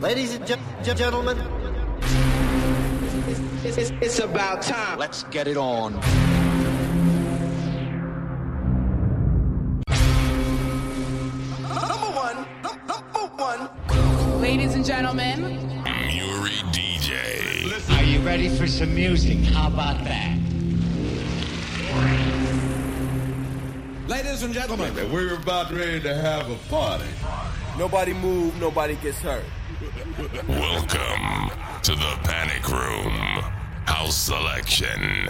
Ladies and ge- gentlemen, it's, it's, it's about time. Let's get it on. Number one, number one. Ladies and gentlemen, Muri DJ. Are you ready for some music? How about that? Ladies and gentlemen, we're about ready to have a party. Nobody move, nobody gets hurt. Welcome to the Panic Room House Selection.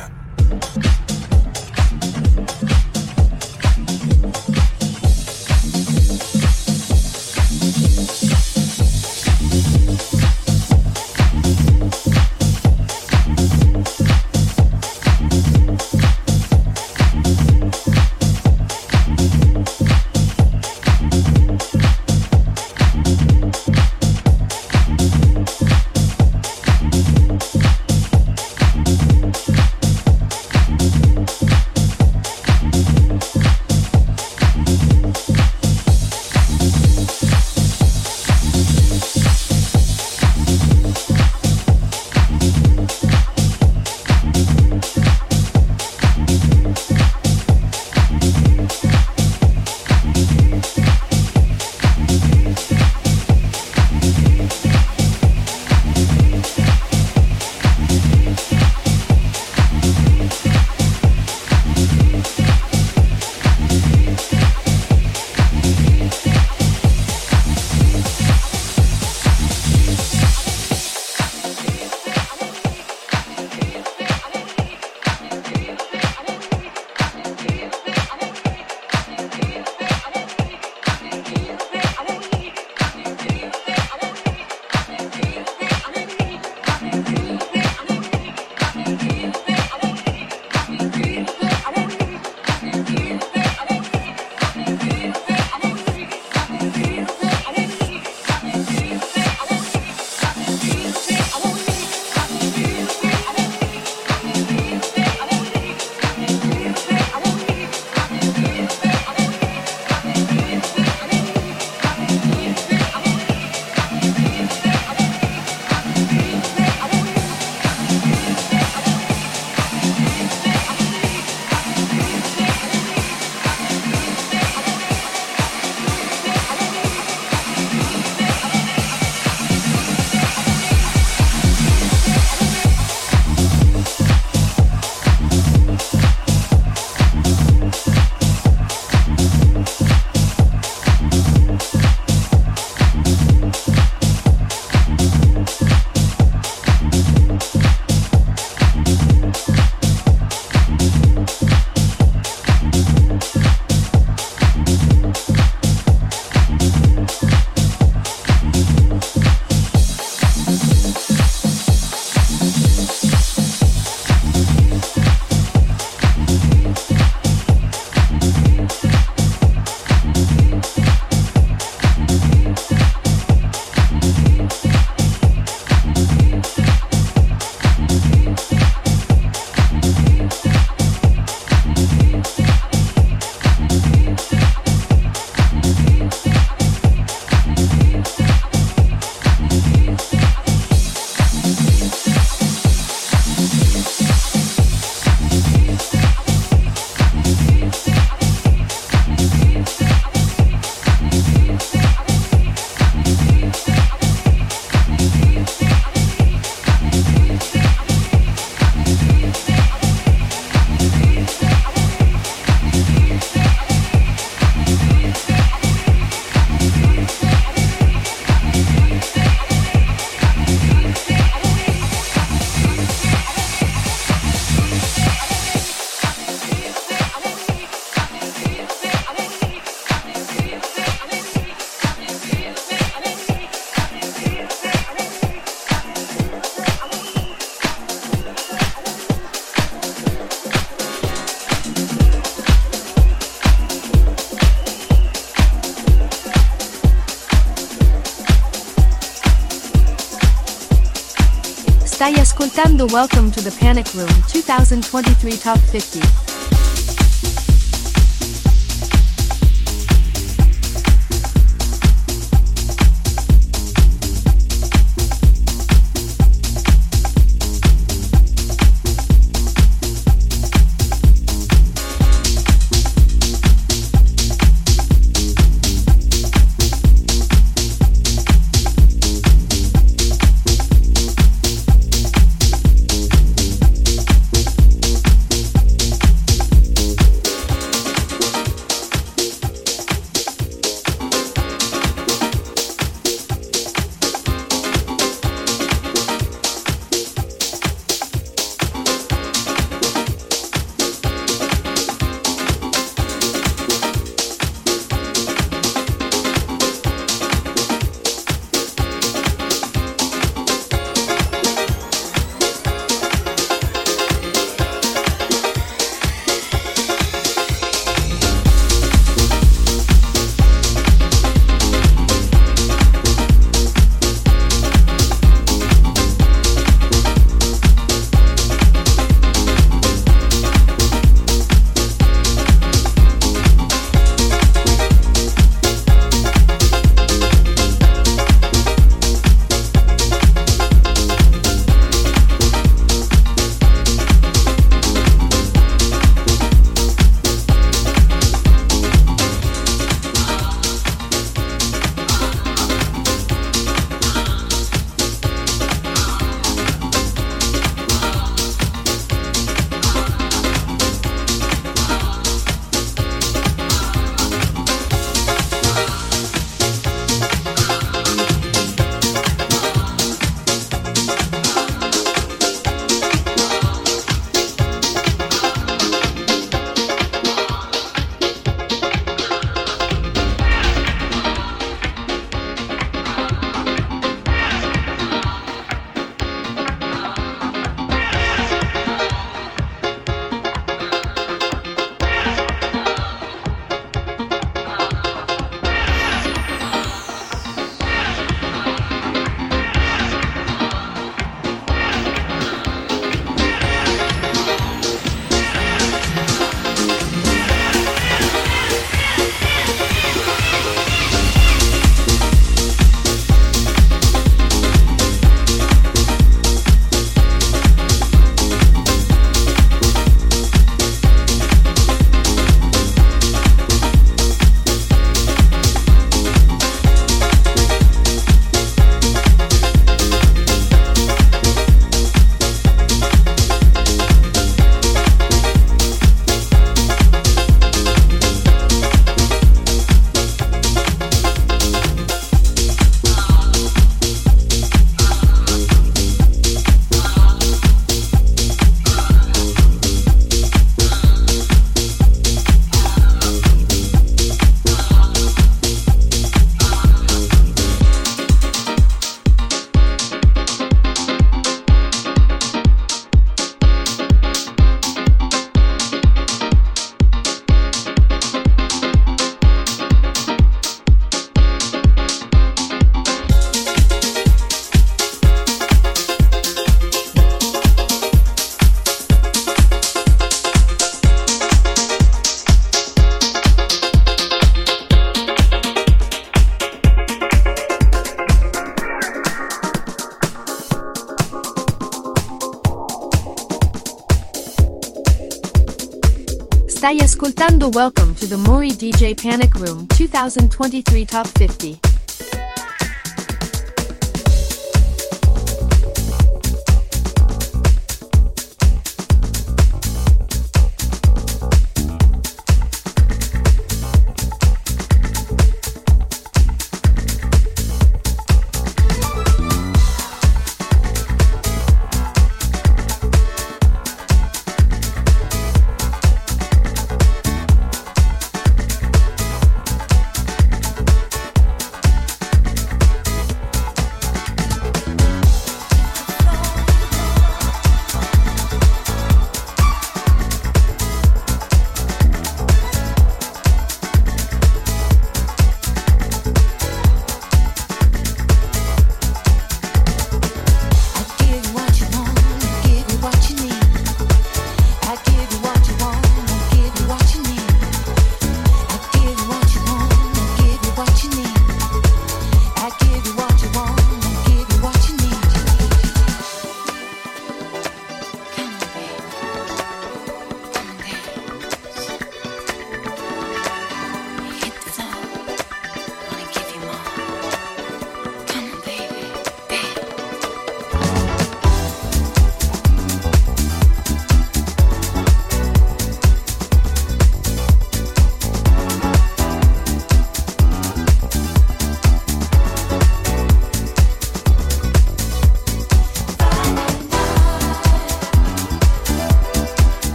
Ascoltando Welcome to the Panic Room 2023 Top 50. Welcome to the Muri DJ Panic Room 2023 Top 50.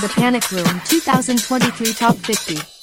The Panic Room 2023 Top 50.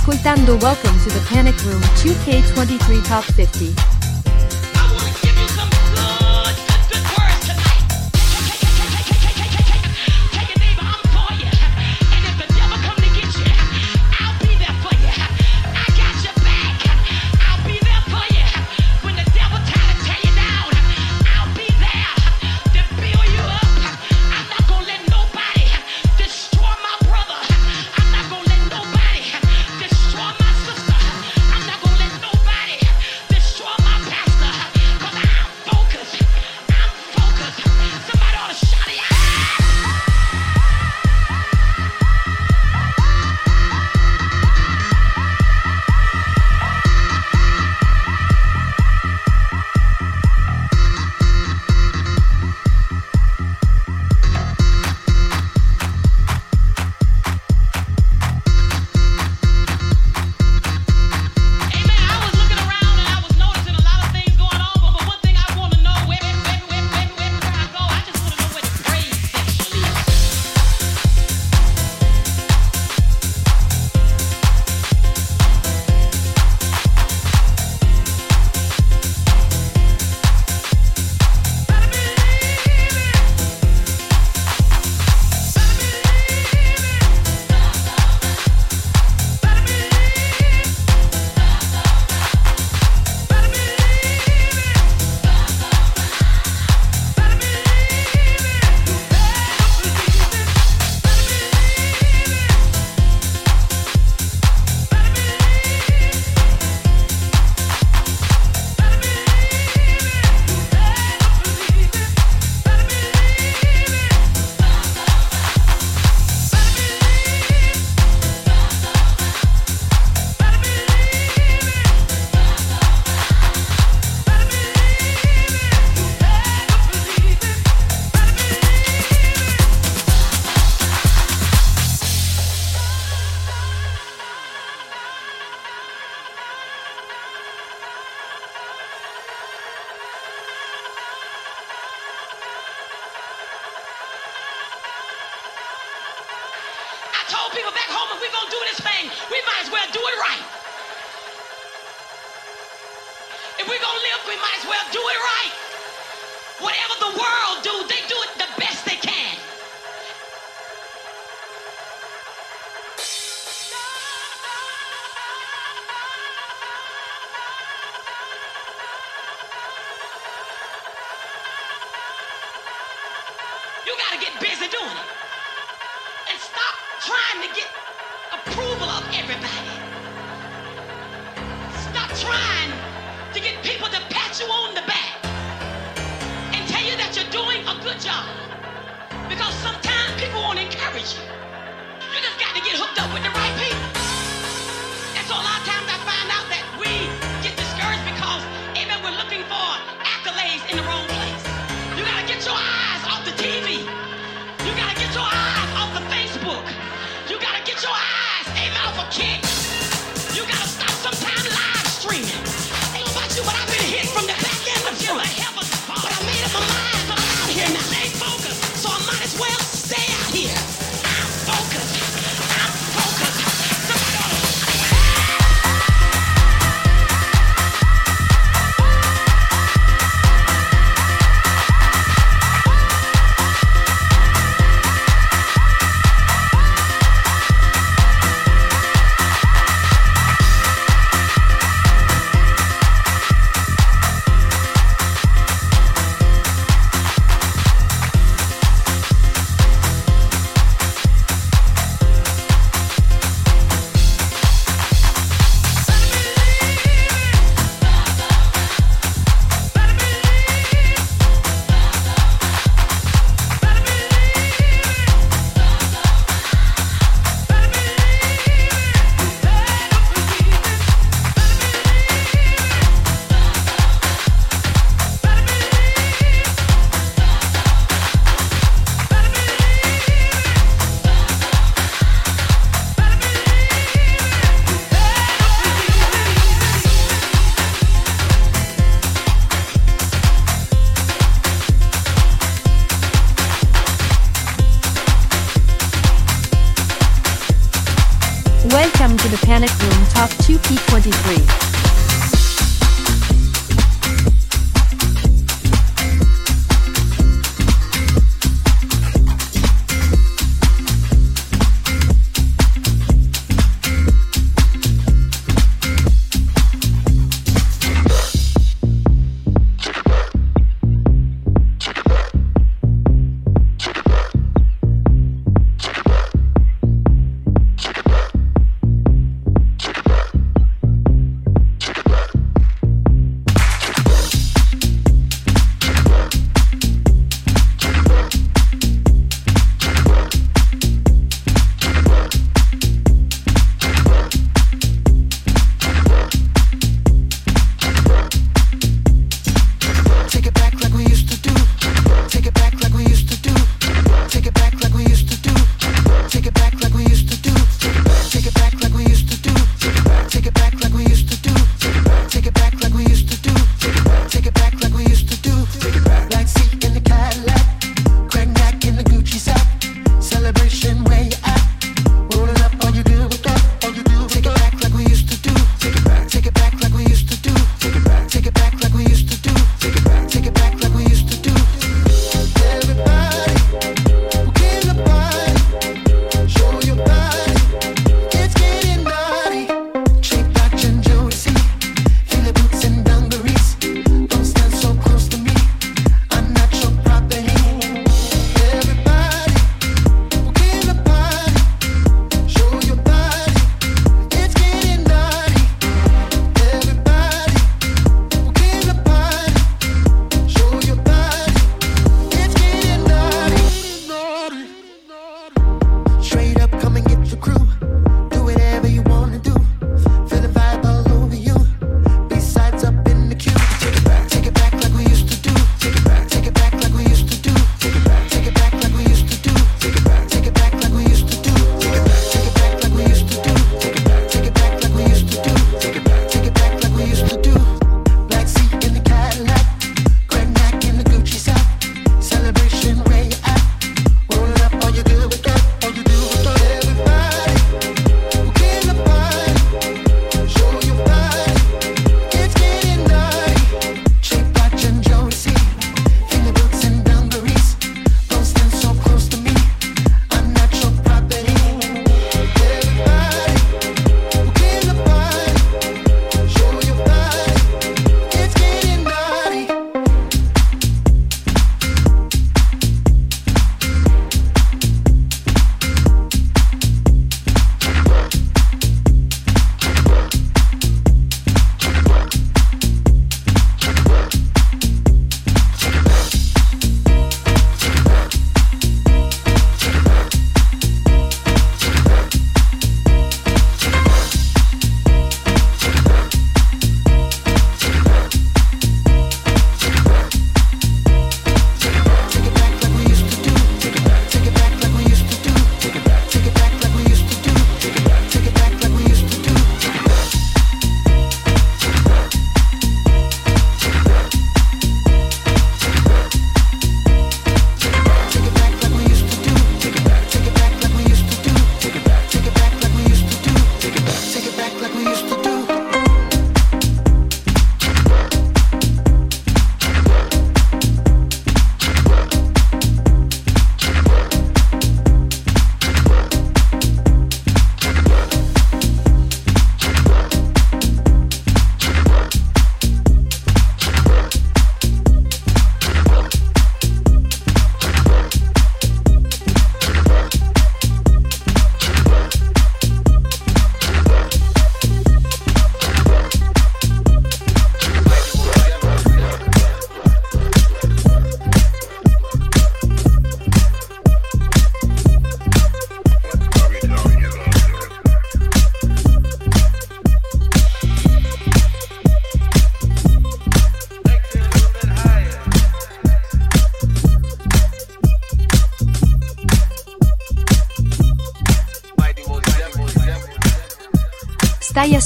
Ascoltando Welcome to the Panic Room 2K23 Top 50.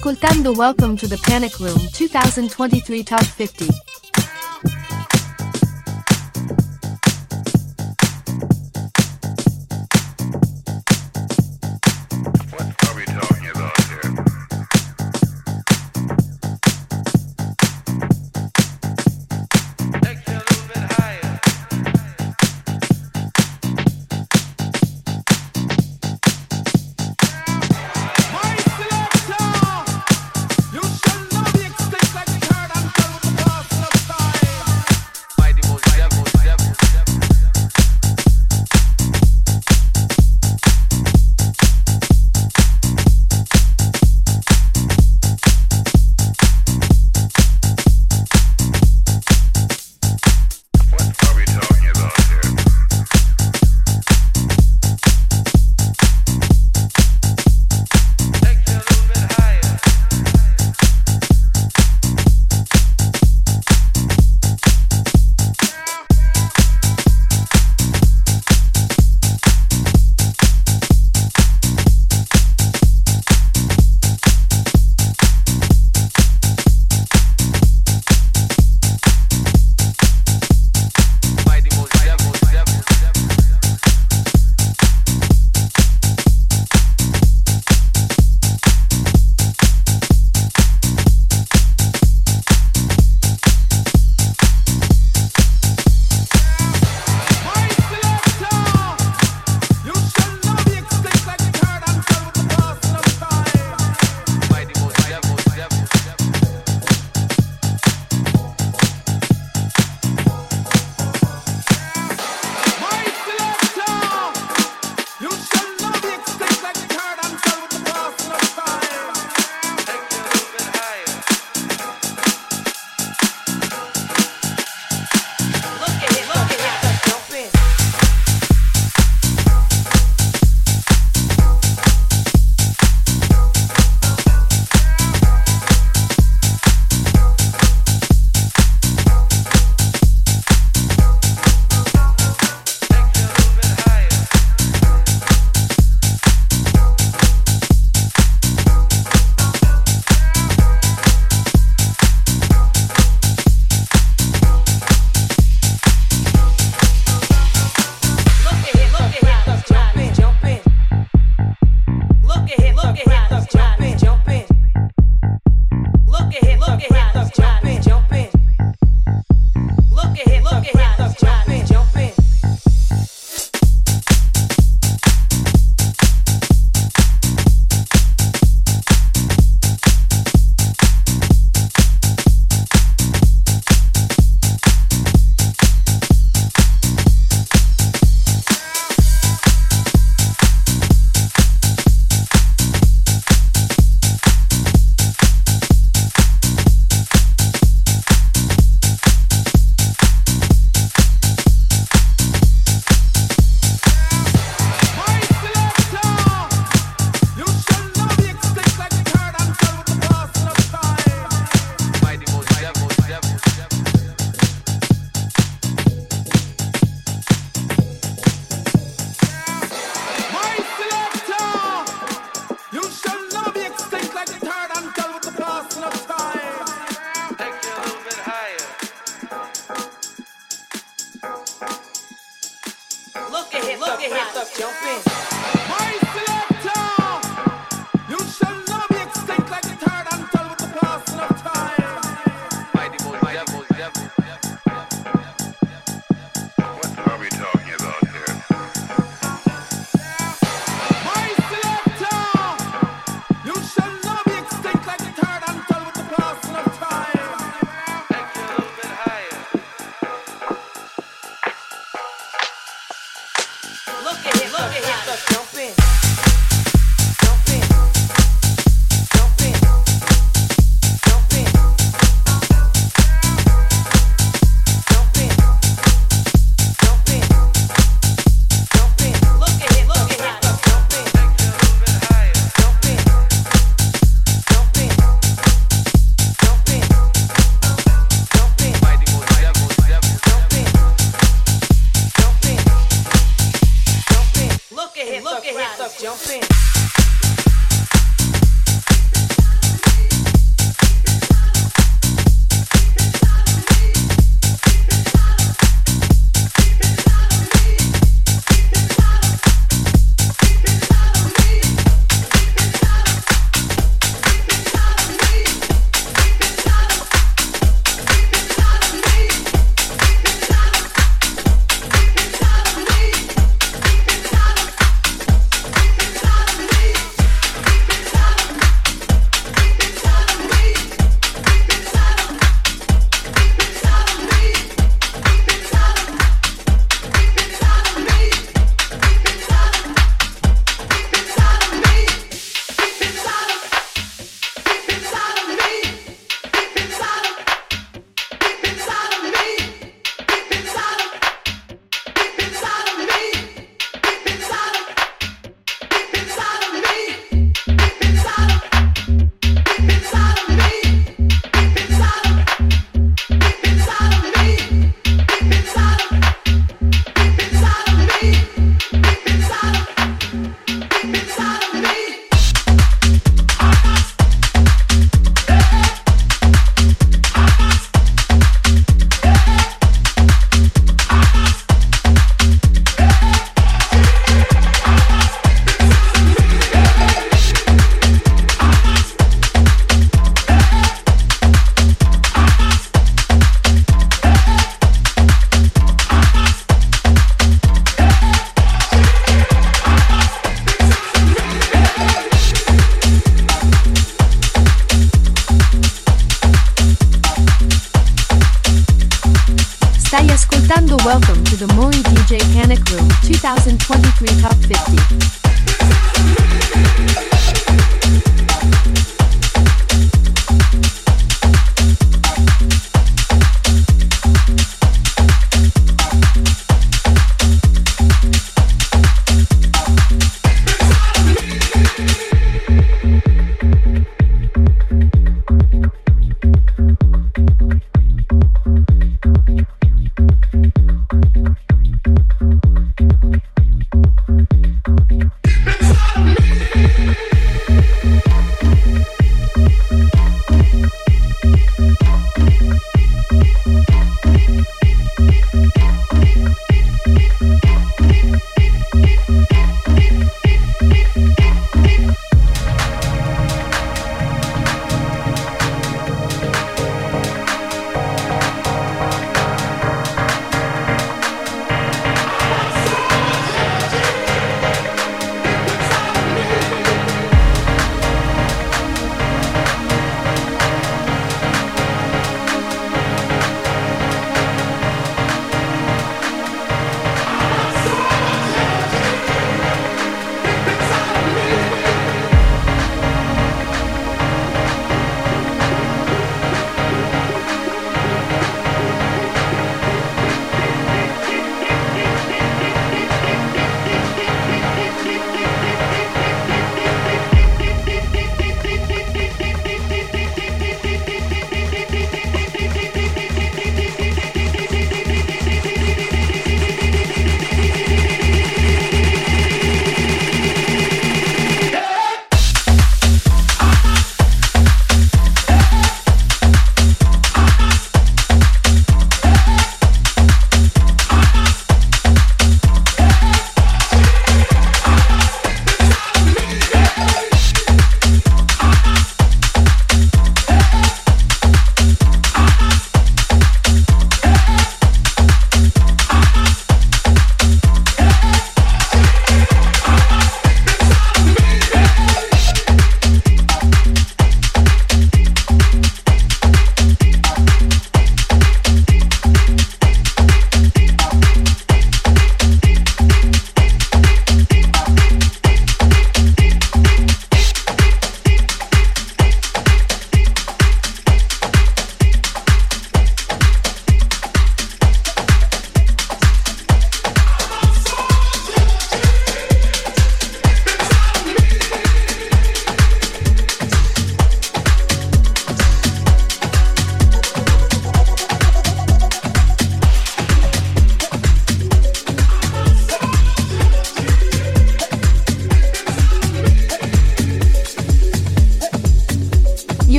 Ascoltando Welcome to the Panic Room 2023 Top 50.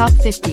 Top 50.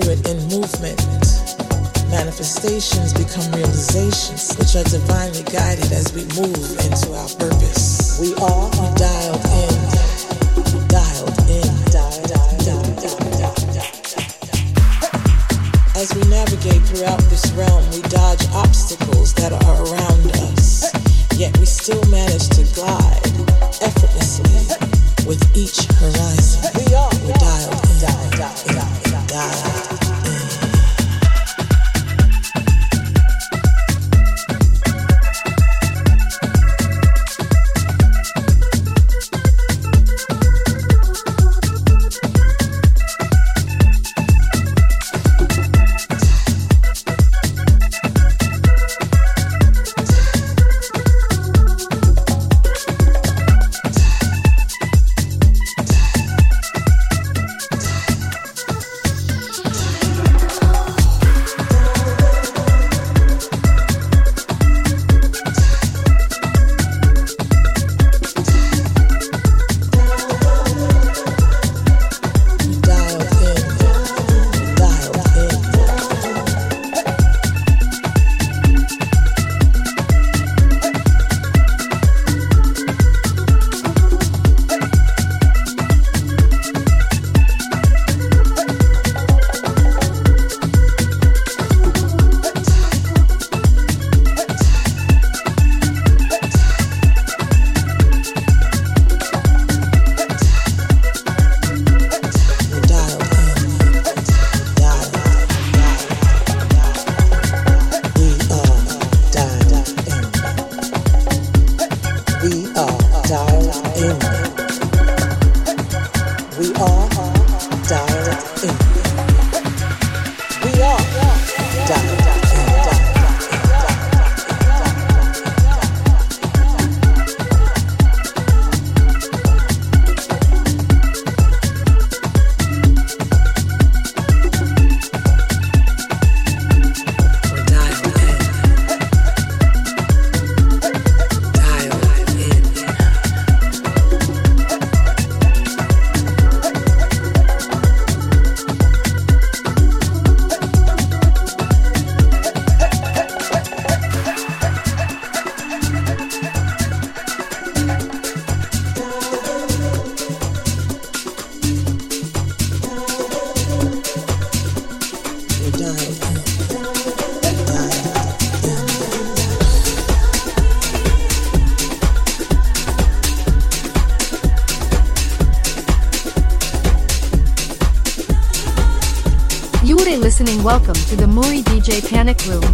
spirit in movement. Manifestations become realizations, which are divinely guided as we move into our purpose. We are dialed in, dialed in, dialed, dialed, dialed, dialed, dialed. As we navigate throughout this realm, we dodge obstacles that are around us, yet we still manage to glide effortlessly with each horizon. Panic Room.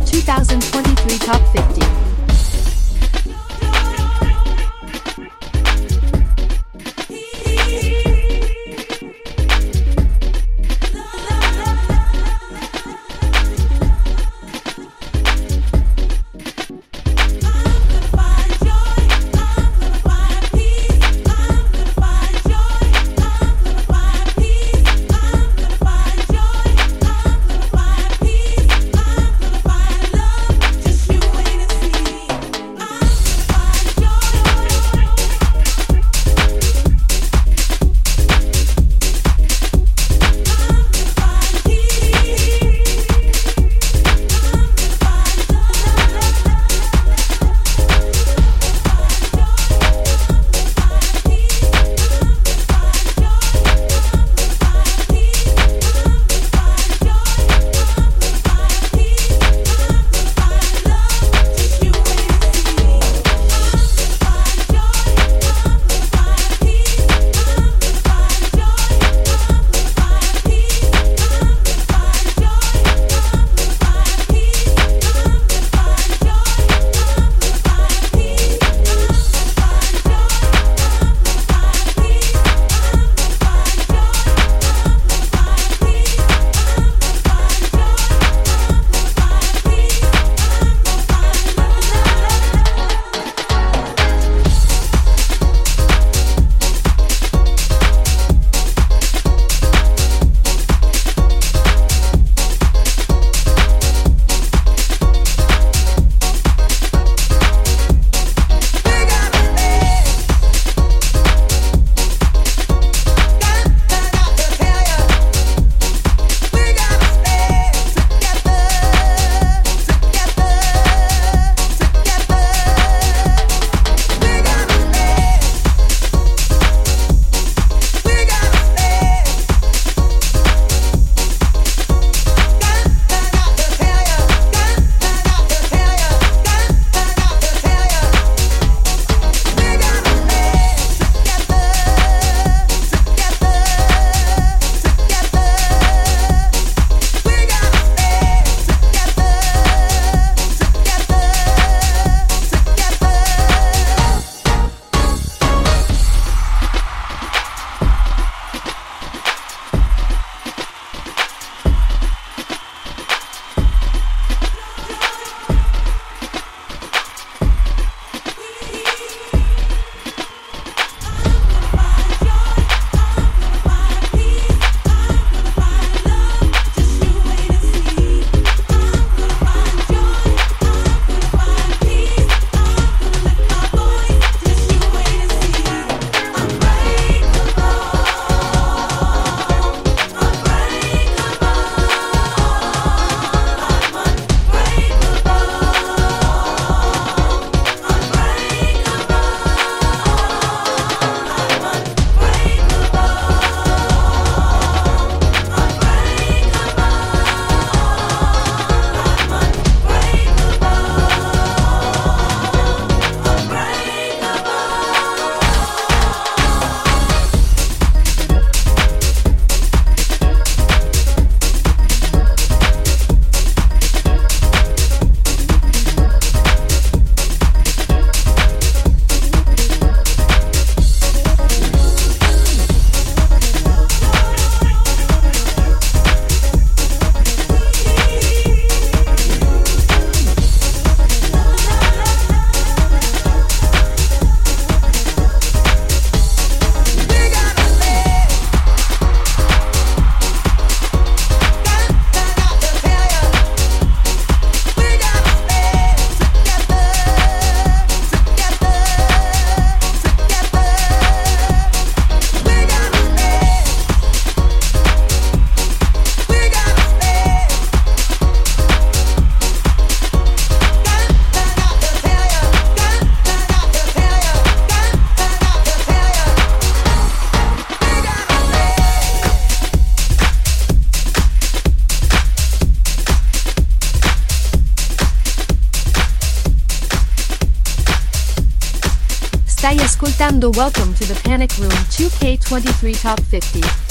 Ascoltando Welcome to the Panic Room 2K23 Top 50.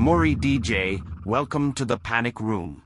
Muri DJ. Welcome to the Panic Room.